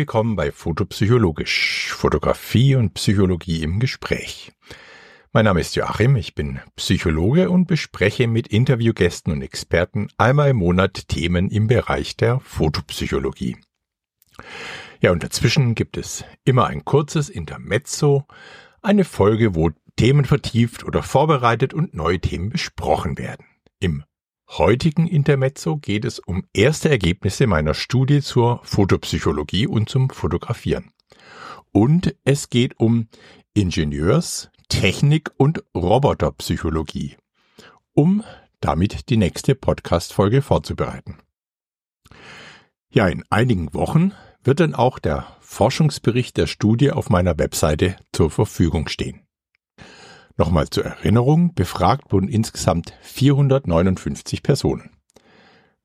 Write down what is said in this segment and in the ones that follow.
willkommen bei Fotopsychologisch, Fotografie und Psychologie im Gespräch. Mein Name ist Joachim, ich bin Psychologe und bespreche mit Interviewgästen und Experten einmal im Monat Themen im Bereich der Fotopsychologie. Ja, und dazwischen gibt es immer ein kurzes Intermezzo, eine Folge, wo Themen vertieft oder vorbereitet und neue Themen besprochen werden. Im heutigen Intermezzo geht es um erste Ergebnisse meiner Studie zur Fotopsychologie und zum Fotografieren. Und es geht um Ingenieurs-, Technik- und Roboterpsychologie, um damit die nächste Podcast-Folge vorzubereiten. Ja, in einigen Wochen wird dann auch der Forschungsbericht der Studie auf meiner Webseite zur Verfügung stehen. Nochmal zur Erinnerung, befragt wurden insgesamt 459 Personen.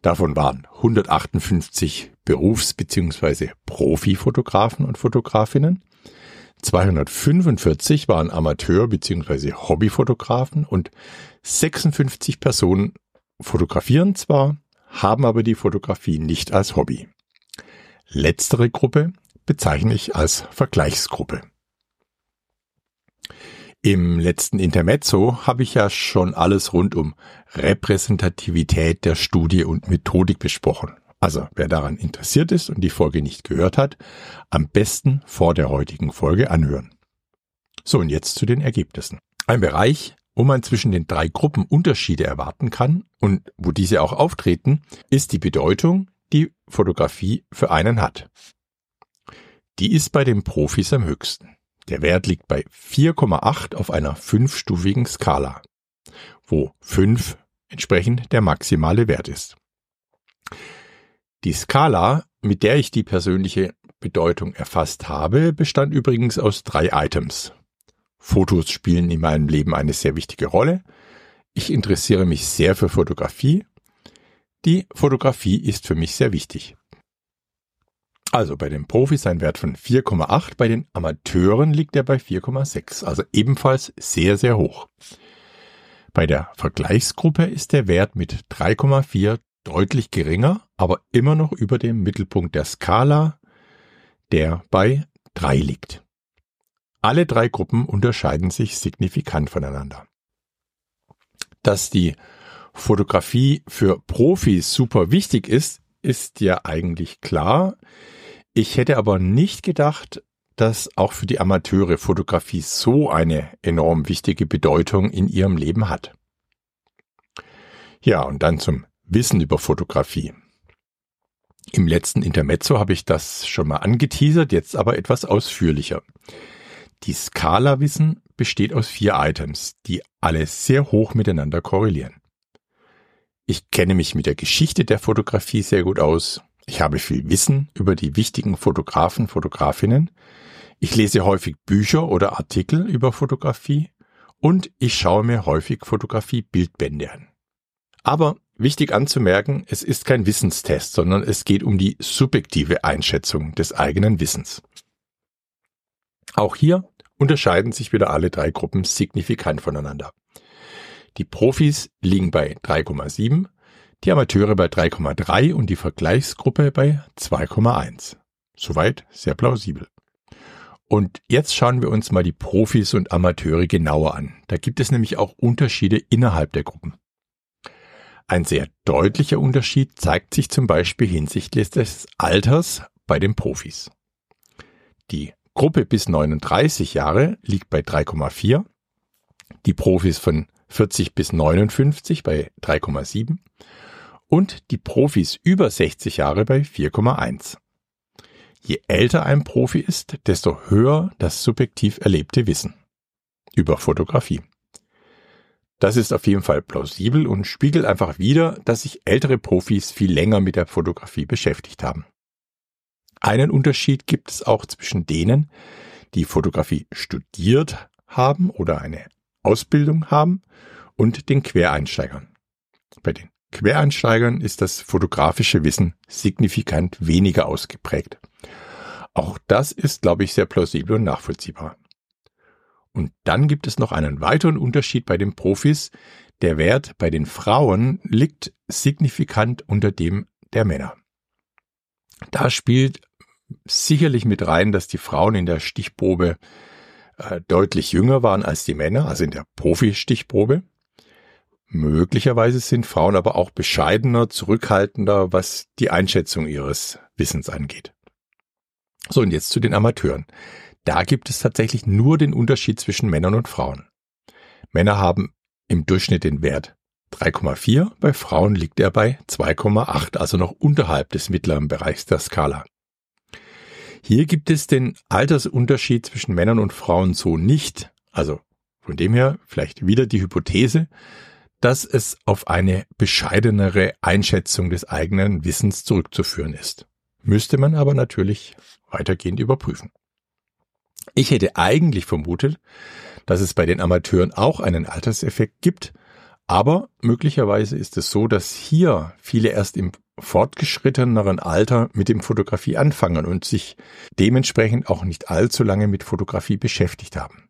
Davon waren 158 Berufs- bzw. Profifotografen und Fotografinnen, 245 waren Amateur- bzw. Hobbyfotografen und 56 Personen fotografieren zwar, haben aber die Fotografie nicht als Hobby. Letztere Gruppe bezeichne ich als Vergleichsgruppe. Im letzten Intermezzo habe ich ja schon alles rund um Repräsentativität der Studie und Methodik besprochen. Also wer daran interessiert ist und die Folge nicht gehört hat, am besten vor der heutigen Folge anhören. So und jetzt zu den Ergebnissen. Ein Bereich, wo man zwischen den drei Gruppen Unterschiede erwarten kann und wo diese auch auftreten, ist die Bedeutung, die Fotografie für einen hat. Die ist bei den Profis am höchsten. Der Wert liegt bei 4,8 auf einer fünfstufigen Skala, wo 5 entsprechend der maximale Wert ist. Die Skala, mit der ich die persönliche Bedeutung erfasst habe, bestand übrigens aus drei Items. Fotos spielen in meinem Leben eine sehr wichtige Rolle. Ich interessiere mich sehr für Fotografie. Die Fotografie ist für mich sehr wichtig. Also bei den Profis ein Wert von 4,8, bei den Amateuren liegt er bei 4,6, also ebenfalls sehr, sehr hoch. Bei der Vergleichsgruppe ist der Wert mit 3,4 deutlich geringer, aber immer noch über dem Mittelpunkt der Skala, der bei 3 liegt. Alle drei Gruppen unterscheiden sich signifikant voneinander. Dass die Fotografie für Profis super wichtig ist, ist ja eigentlich klar. Ich hätte aber nicht gedacht, dass auch für die Amateure Fotografie so eine enorm wichtige Bedeutung in ihrem Leben hat. Ja, und dann zum Wissen über Fotografie. Im letzten Intermezzo habe ich das schon mal angeteasert, jetzt aber etwas ausführlicher. Die Skala-Wissen besteht aus vier Items, die alle sehr hoch miteinander korrelieren. Ich kenne mich mit der Geschichte der Fotografie sehr gut aus. Ich habe viel Wissen über die wichtigen Fotografen, Fotografinnen. Ich lese häufig Bücher oder Artikel über Fotografie und ich schaue mir häufig Fotografie-Bildbände an. Aber wichtig anzumerken, es ist kein Wissenstest, sondern es geht um die subjektive Einschätzung des eigenen Wissens. Auch hier unterscheiden sich wieder alle drei Gruppen signifikant voneinander. Die Profis liegen bei 3,7, die Amateure bei 3,3 und die Vergleichsgruppe bei 2,1. Soweit sehr plausibel. Und jetzt schauen wir uns mal die Profis und Amateure genauer an. Da gibt es nämlich auch Unterschiede innerhalb der Gruppen. Ein sehr deutlicher Unterschied zeigt sich zum Beispiel hinsichtlich des Alters bei den Profis. Die Gruppe bis 39 Jahre liegt bei 3,4, die Profis von 40 bis 59 bei 3,7 und die Profis über 60 Jahre bei 4,1. Je älter ein Profi ist, desto höher das subjektiv erlebte Wissen über Fotografie. Das ist auf jeden Fall plausibel und spiegelt einfach wider, dass sich ältere Profis viel länger mit der Fotografie beschäftigt haben. Einen Unterschied gibt es auch zwischen denen, die Fotografie studiert haben oder eine Ausbildung haben und den Quereinsteigern. Bei den Quereinsteigern ist das fotografische Wissen signifikant weniger ausgeprägt. Auch das ist, glaube ich, sehr plausibel und nachvollziehbar. Und dann gibt es noch einen weiteren Unterschied bei den Profis. Der Wert bei den Frauen liegt signifikant unter dem der Männer. Da spielt sicherlich mit rein, dass die Frauen in der Stichprobe äh, deutlich jünger waren als die Männer, also in der Profi-Stichprobe. Möglicherweise sind Frauen aber auch bescheidener, zurückhaltender, was die Einschätzung ihres Wissens angeht. So, und jetzt zu den Amateuren. Da gibt es tatsächlich nur den Unterschied zwischen Männern und Frauen. Männer haben im Durchschnitt den Wert 3,4, bei Frauen liegt er bei 2,8, also noch unterhalb des mittleren Bereichs der Skala. Hier gibt es den Altersunterschied zwischen Männern und Frauen so nicht, also von dem her vielleicht wieder die Hypothese, dass es auf eine bescheidenere Einschätzung des eigenen Wissens zurückzuführen ist. Müsste man aber natürlich weitergehend überprüfen. Ich hätte eigentlich vermutet, dass es bei den Amateuren auch einen Alterseffekt gibt, aber möglicherweise ist es so, dass hier viele erst im fortgeschritteneren Alter mit dem Fotografie anfangen und sich dementsprechend auch nicht allzu lange mit Fotografie beschäftigt haben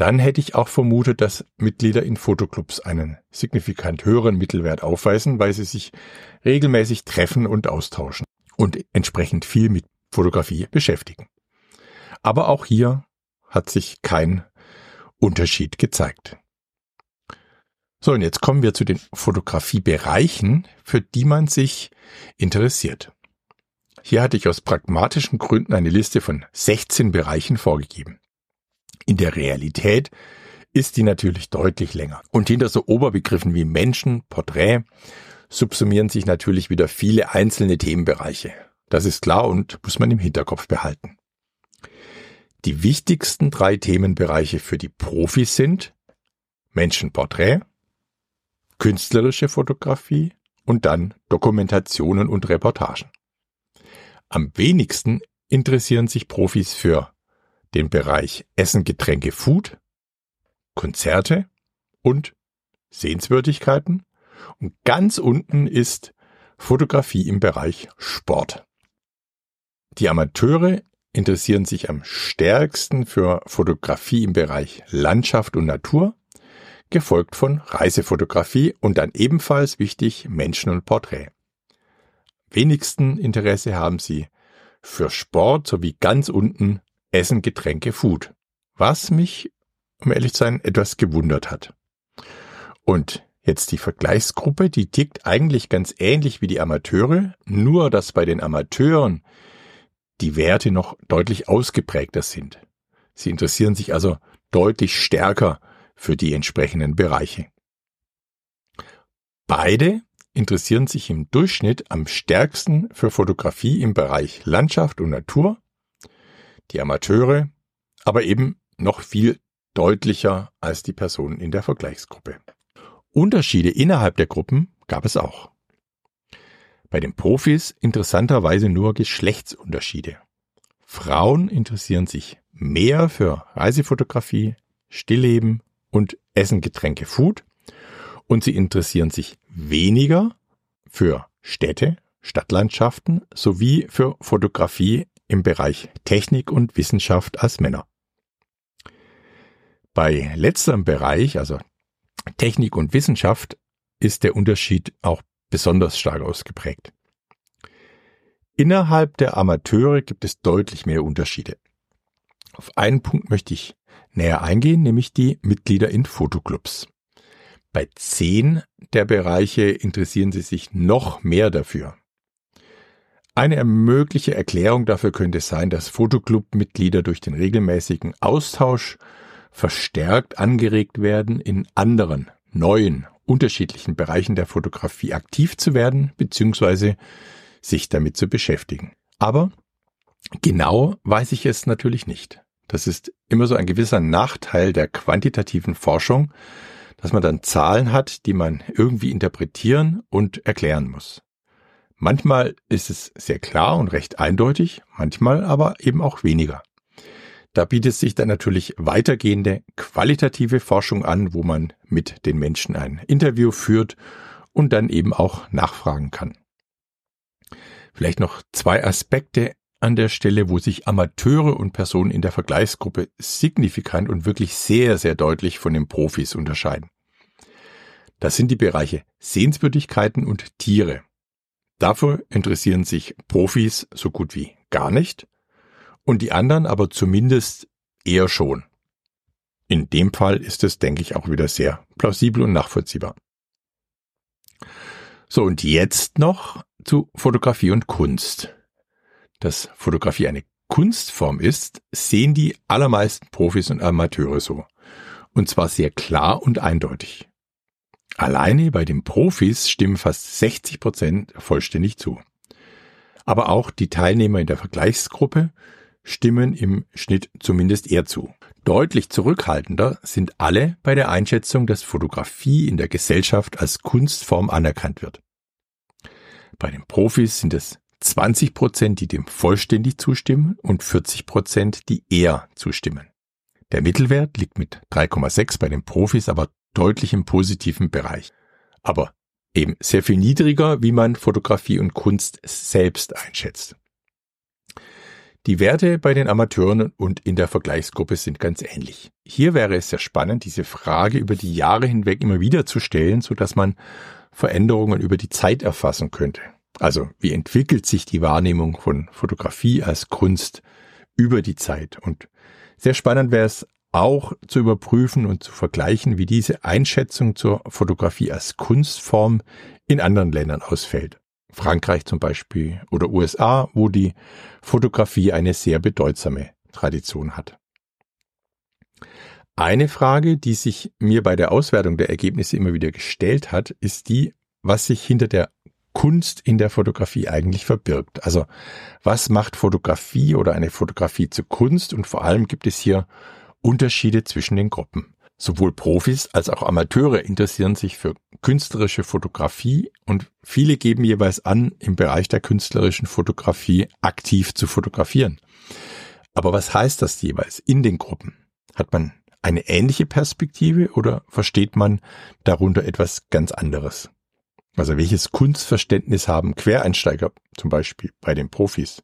dann hätte ich auch vermutet, dass Mitglieder in Fotoclubs einen signifikant höheren Mittelwert aufweisen, weil sie sich regelmäßig treffen und austauschen und entsprechend viel mit Fotografie beschäftigen. Aber auch hier hat sich kein Unterschied gezeigt. So, und jetzt kommen wir zu den Fotografiebereichen, für die man sich interessiert. Hier hatte ich aus pragmatischen Gründen eine Liste von 16 Bereichen vorgegeben. In der Realität ist die natürlich deutlich länger. Und hinter so Oberbegriffen wie Menschen, Porträt subsumieren sich natürlich wieder viele einzelne Themenbereiche. Das ist klar und muss man im Hinterkopf behalten. Die wichtigsten drei Themenbereiche für die Profis sind Menschenporträt, künstlerische Fotografie und dann Dokumentationen und Reportagen. Am wenigsten interessieren sich Profis für den Bereich Essen, Getränke, Food, Konzerte und Sehenswürdigkeiten. Und ganz unten ist Fotografie im Bereich Sport. Die Amateure interessieren sich am stärksten für Fotografie im Bereich Landschaft und Natur, gefolgt von Reisefotografie und dann ebenfalls wichtig Menschen und Porträt. Wenigsten Interesse haben sie für Sport sowie ganz unten Essen, Getränke, Food. Was mich, um ehrlich zu sein, etwas gewundert hat. Und jetzt die Vergleichsgruppe, die tickt eigentlich ganz ähnlich wie die Amateure, nur dass bei den Amateuren die Werte noch deutlich ausgeprägter sind. Sie interessieren sich also deutlich stärker für die entsprechenden Bereiche. Beide interessieren sich im Durchschnitt am stärksten für Fotografie im Bereich Landschaft und Natur die Amateure, aber eben noch viel deutlicher als die Personen in der Vergleichsgruppe. Unterschiede innerhalb der Gruppen gab es auch. Bei den Profis interessanterweise nur Geschlechtsunterschiede. Frauen interessieren sich mehr für Reisefotografie, Stillleben und Essen, Getränke, Food und sie interessieren sich weniger für Städte, Stadtlandschaften sowie für Fotografie im Bereich Technik und Wissenschaft als Männer. Bei letzterem Bereich, also Technik und Wissenschaft, ist der Unterschied auch besonders stark ausgeprägt. Innerhalb der Amateure gibt es deutlich mehr Unterschiede. Auf einen Punkt möchte ich näher eingehen, nämlich die Mitglieder in Fotoclubs. Bei zehn der Bereiche interessieren sie sich noch mehr dafür. Eine mögliche Erklärung dafür könnte sein, dass Fotoclub-Mitglieder durch den regelmäßigen Austausch verstärkt angeregt werden, in anderen, neuen, unterschiedlichen Bereichen der Fotografie aktiv zu werden, beziehungsweise sich damit zu beschäftigen. Aber genau weiß ich es natürlich nicht. Das ist immer so ein gewisser Nachteil der quantitativen Forschung, dass man dann Zahlen hat, die man irgendwie interpretieren und erklären muss. Manchmal ist es sehr klar und recht eindeutig, manchmal aber eben auch weniger. Da bietet sich dann natürlich weitergehende qualitative Forschung an, wo man mit den Menschen ein Interview führt und dann eben auch nachfragen kann. Vielleicht noch zwei Aspekte an der Stelle, wo sich Amateure und Personen in der Vergleichsgruppe signifikant und wirklich sehr, sehr deutlich von den Profis unterscheiden. Das sind die Bereiche Sehenswürdigkeiten und Tiere. Dafür interessieren sich Profis so gut wie gar nicht und die anderen aber zumindest eher schon. In dem Fall ist es, denke ich, auch wieder sehr plausibel und nachvollziehbar. So, und jetzt noch zu Fotografie und Kunst. Dass Fotografie eine Kunstform ist, sehen die allermeisten Profis und Amateure so. Und zwar sehr klar und eindeutig. Alleine bei den Profis stimmen fast 60 Prozent vollständig zu. Aber auch die Teilnehmer in der Vergleichsgruppe stimmen im Schnitt zumindest eher zu. Deutlich zurückhaltender sind alle bei der Einschätzung, dass Fotografie in der Gesellschaft als Kunstform anerkannt wird. Bei den Profis sind es 20 Prozent, die dem vollständig zustimmen und 40 Prozent, die eher zustimmen. Der Mittelwert liegt mit 3,6 bei den Profis aber deutlich im positiven Bereich. Aber eben sehr viel niedriger, wie man Fotografie und Kunst selbst einschätzt. Die Werte bei den Amateuren und in der Vergleichsgruppe sind ganz ähnlich. Hier wäre es sehr spannend, diese Frage über die Jahre hinweg immer wieder zu stellen, so dass man Veränderungen über die Zeit erfassen könnte. Also, wie entwickelt sich die Wahrnehmung von Fotografie als Kunst über die Zeit? Und sehr spannend wäre es auch zu überprüfen und zu vergleichen, wie diese Einschätzung zur Fotografie als Kunstform in anderen Ländern ausfällt. Frankreich zum Beispiel oder USA, wo die Fotografie eine sehr bedeutsame Tradition hat. Eine Frage, die sich mir bei der Auswertung der Ergebnisse immer wieder gestellt hat, ist die, was sich hinter der Kunst in der Fotografie eigentlich verbirgt. Also was macht Fotografie oder eine Fotografie zu Kunst und vor allem gibt es hier Unterschiede zwischen den Gruppen. Sowohl Profis als auch Amateure interessieren sich für künstlerische Fotografie und viele geben jeweils an, im Bereich der künstlerischen Fotografie aktiv zu fotografieren. Aber was heißt das jeweils in den Gruppen? Hat man eine ähnliche Perspektive oder versteht man darunter etwas ganz anderes? Also welches Kunstverständnis haben Quereinsteiger zum Beispiel bei den Profis?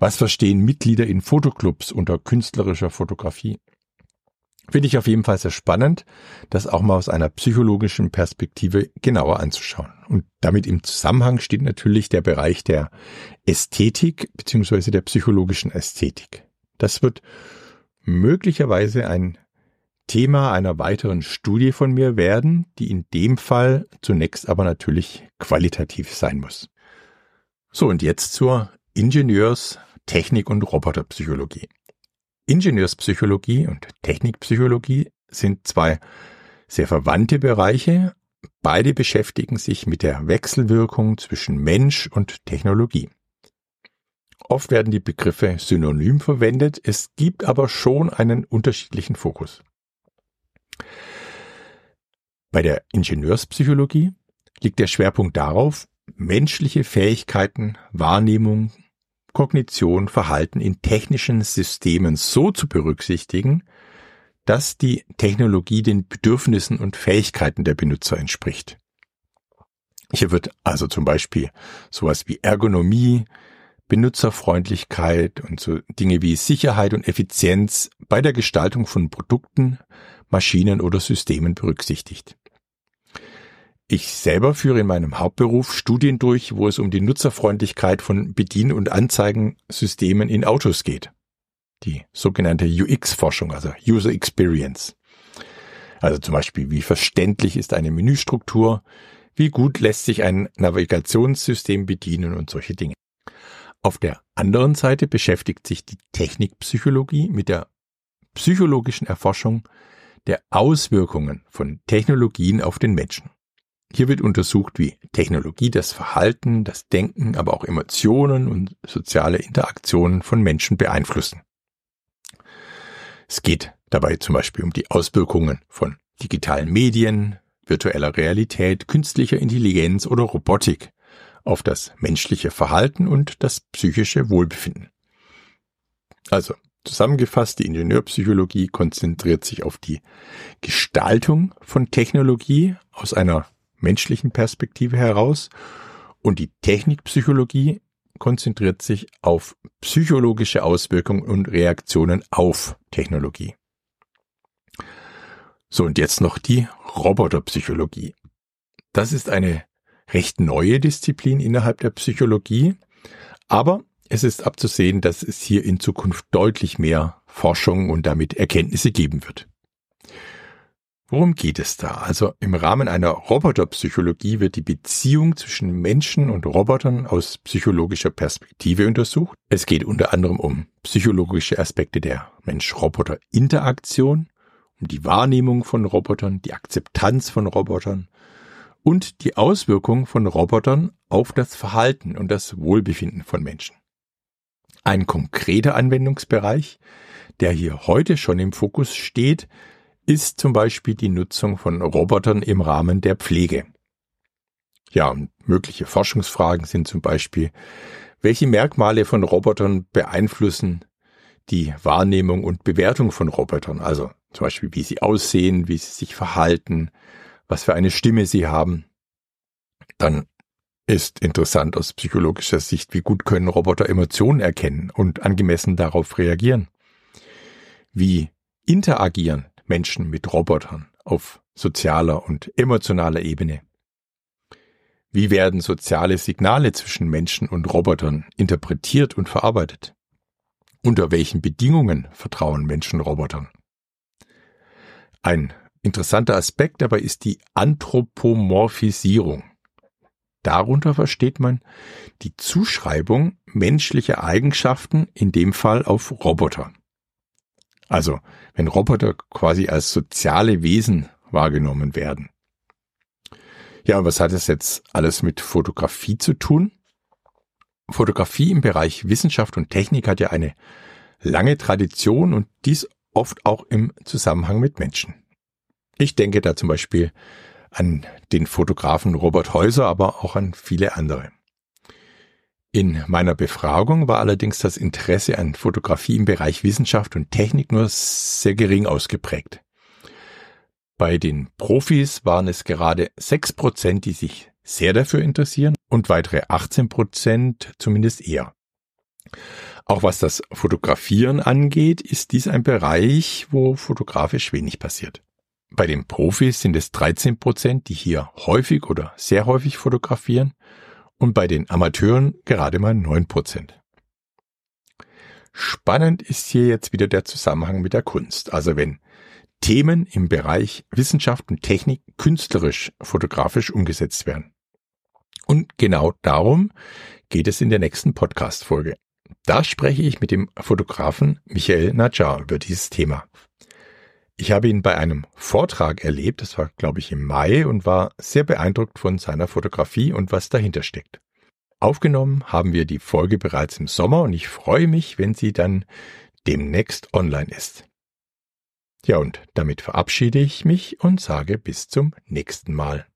Was verstehen Mitglieder in Fotoclubs unter künstlerischer Fotografie? Finde ich auf jeden Fall sehr spannend, das auch mal aus einer psychologischen Perspektive genauer anzuschauen. Und damit im Zusammenhang steht natürlich der Bereich der Ästhetik beziehungsweise der psychologischen Ästhetik. Das wird möglicherweise ein Thema einer weiteren Studie von mir werden, die in dem Fall zunächst aber natürlich qualitativ sein muss. So, und jetzt zur Ingenieurs-, Technik- und Roboterpsychologie. Ingenieurspsychologie und Technikpsychologie sind zwei sehr verwandte Bereiche. Beide beschäftigen sich mit der Wechselwirkung zwischen Mensch und Technologie. Oft werden die Begriffe synonym verwendet, es gibt aber schon einen unterschiedlichen Fokus. Bei der Ingenieurspsychologie liegt der Schwerpunkt darauf, menschliche Fähigkeiten, Wahrnehmung, Kognition, Verhalten in technischen Systemen so zu berücksichtigen, dass die Technologie den Bedürfnissen und Fähigkeiten der Benutzer entspricht. Hier wird also zum Beispiel sowas wie Ergonomie, Benutzerfreundlichkeit und so Dinge wie Sicherheit und Effizienz bei der Gestaltung von Produkten, Maschinen oder Systemen berücksichtigt. Ich selber führe in meinem Hauptberuf Studien durch, wo es um die Nutzerfreundlichkeit von Bedien- und Anzeigensystemen in Autos geht. Die sogenannte UX-Forschung, also User Experience. Also zum Beispiel, wie verständlich ist eine Menüstruktur, wie gut lässt sich ein Navigationssystem bedienen und solche Dinge. Auf der anderen Seite beschäftigt sich die Technikpsychologie mit der psychologischen Erforschung der Auswirkungen von Technologien auf den Menschen. Hier wird untersucht, wie Technologie das Verhalten, das Denken, aber auch Emotionen und soziale Interaktionen von Menschen beeinflussen. Es geht dabei zum Beispiel um die Auswirkungen von digitalen Medien, virtueller Realität, künstlicher Intelligenz oder Robotik auf das menschliche Verhalten und das psychische Wohlbefinden. Also zusammengefasst, die Ingenieurpsychologie konzentriert sich auf die Gestaltung von Technologie aus einer menschlichen Perspektive heraus und die Technikpsychologie konzentriert sich auf psychologische Auswirkungen und Reaktionen auf Technologie. So, und jetzt noch die Roboterpsychologie. Das ist eine recht neue Disziplin innerhalb der Psychologie, aber es ist abzusehen, dass es hier in Zukunft deutlich mehr Forschung und damit Erkenntnisse geben wird. Worum geht es da? Also im Rahmen einer Roboterpsychologie wird die Beziehung zwischen Menschen und Robotern aus psychologischer Perspektive untersucht. Es geht unter anderem um psychologische Aspekte der Mensch-Roboter-Interaktion, um die Wahrnehmung von Robotern, die Akzeptanz von Robotern und die Auswirkung von Robotern auf das Verhalten und das Wohlbefinden von Menschen. Ein konkreter Anwendungsbereich, der hier heute schon im Fokus steht, ist zum Beispiel die Nutzung von Robotern im Rahmen der Pflege. Ja, mögliche Forschungsfragen sind zum Beispiel, welche Merkmale von Robotern beeinflussen die Wahrnehmung und Bewertung von Robotern, also zum Beispiel wie sie aussehen, wie sie sich verhalten, was für eine Stimme sie haben. Dann ist interessant aus psychologischer Sicht, wie gut können Roboter Emotionen erkennen und angemessen darauf reagieren. Wie interagieren Menschen mit Robotern auf sozialer und emotionaler Ebene? Wie werden soziale Signale zwischen Menschen und Robotern interpretiert und verarbeitet? Unter welchen Bedingungen vertrauen Menschen Robotern? Ein interessanter Aspekt dabei ist die Anthropomorphisierung. Darunter versteht man die Zuschreibung menschlicher Eigenschaften, in dem Fall auf Roboter. Also, wenn Roboter quasi als soziale Wesen wahrgenommen werden. Ja, was hat es jetzt alles mit Fotografie zu tun? Fotografie im Bereich Wissenschaft und Technik hat ja eine lange Tradition und dies oft auch im Zusammenhang mit Menschen. Ich denke da zum Beispiel an den Fotografen Robert Häuser, aber auch an viele andere. In meiner Befragung war allerdings das Interesse an Fotografie im Bereich Wissenschaft und Technik nur sehr gering ausgeprägt. Bei den Profis waren es gerade sechs Prozent, die sich sehr dafür interessieren und weitere 18 Prozent zumindest eher. Auch was das Fotografieren angeht, ist dies ein Bereich, wo fotografisch wenig passiert. Bei den Profis sind es 13 Prozent, die hier häufig oder sehr häufig fotografieren und bei den Amateuren gerade mal 9 Prozent. Spannend ist hier jetzt wieder der Zusammenhang mit der Kunst. Also wenn Themen im Bereich Wissenschaft und Technik künstlerisch fotografisch umgesetzt werden. Und genau darum geht es in der nächsten Podcast-Folge. Da spreche ich mit dem Fotografen Michael Najjar über dieses Thema. Ich habe ihn bei einem Vortrag erlebt, das war, glaube ich, im Mai und war sehr beeindruckt von seiner Fotografie und was dahinter steckt. Aufgenommen haben wir die Folge bereits im Sommer und ich freue mich, wenn sie dann demnächst online ist. Ja, und damit verabschiede ich mich und sage bis zum nächsten Mal.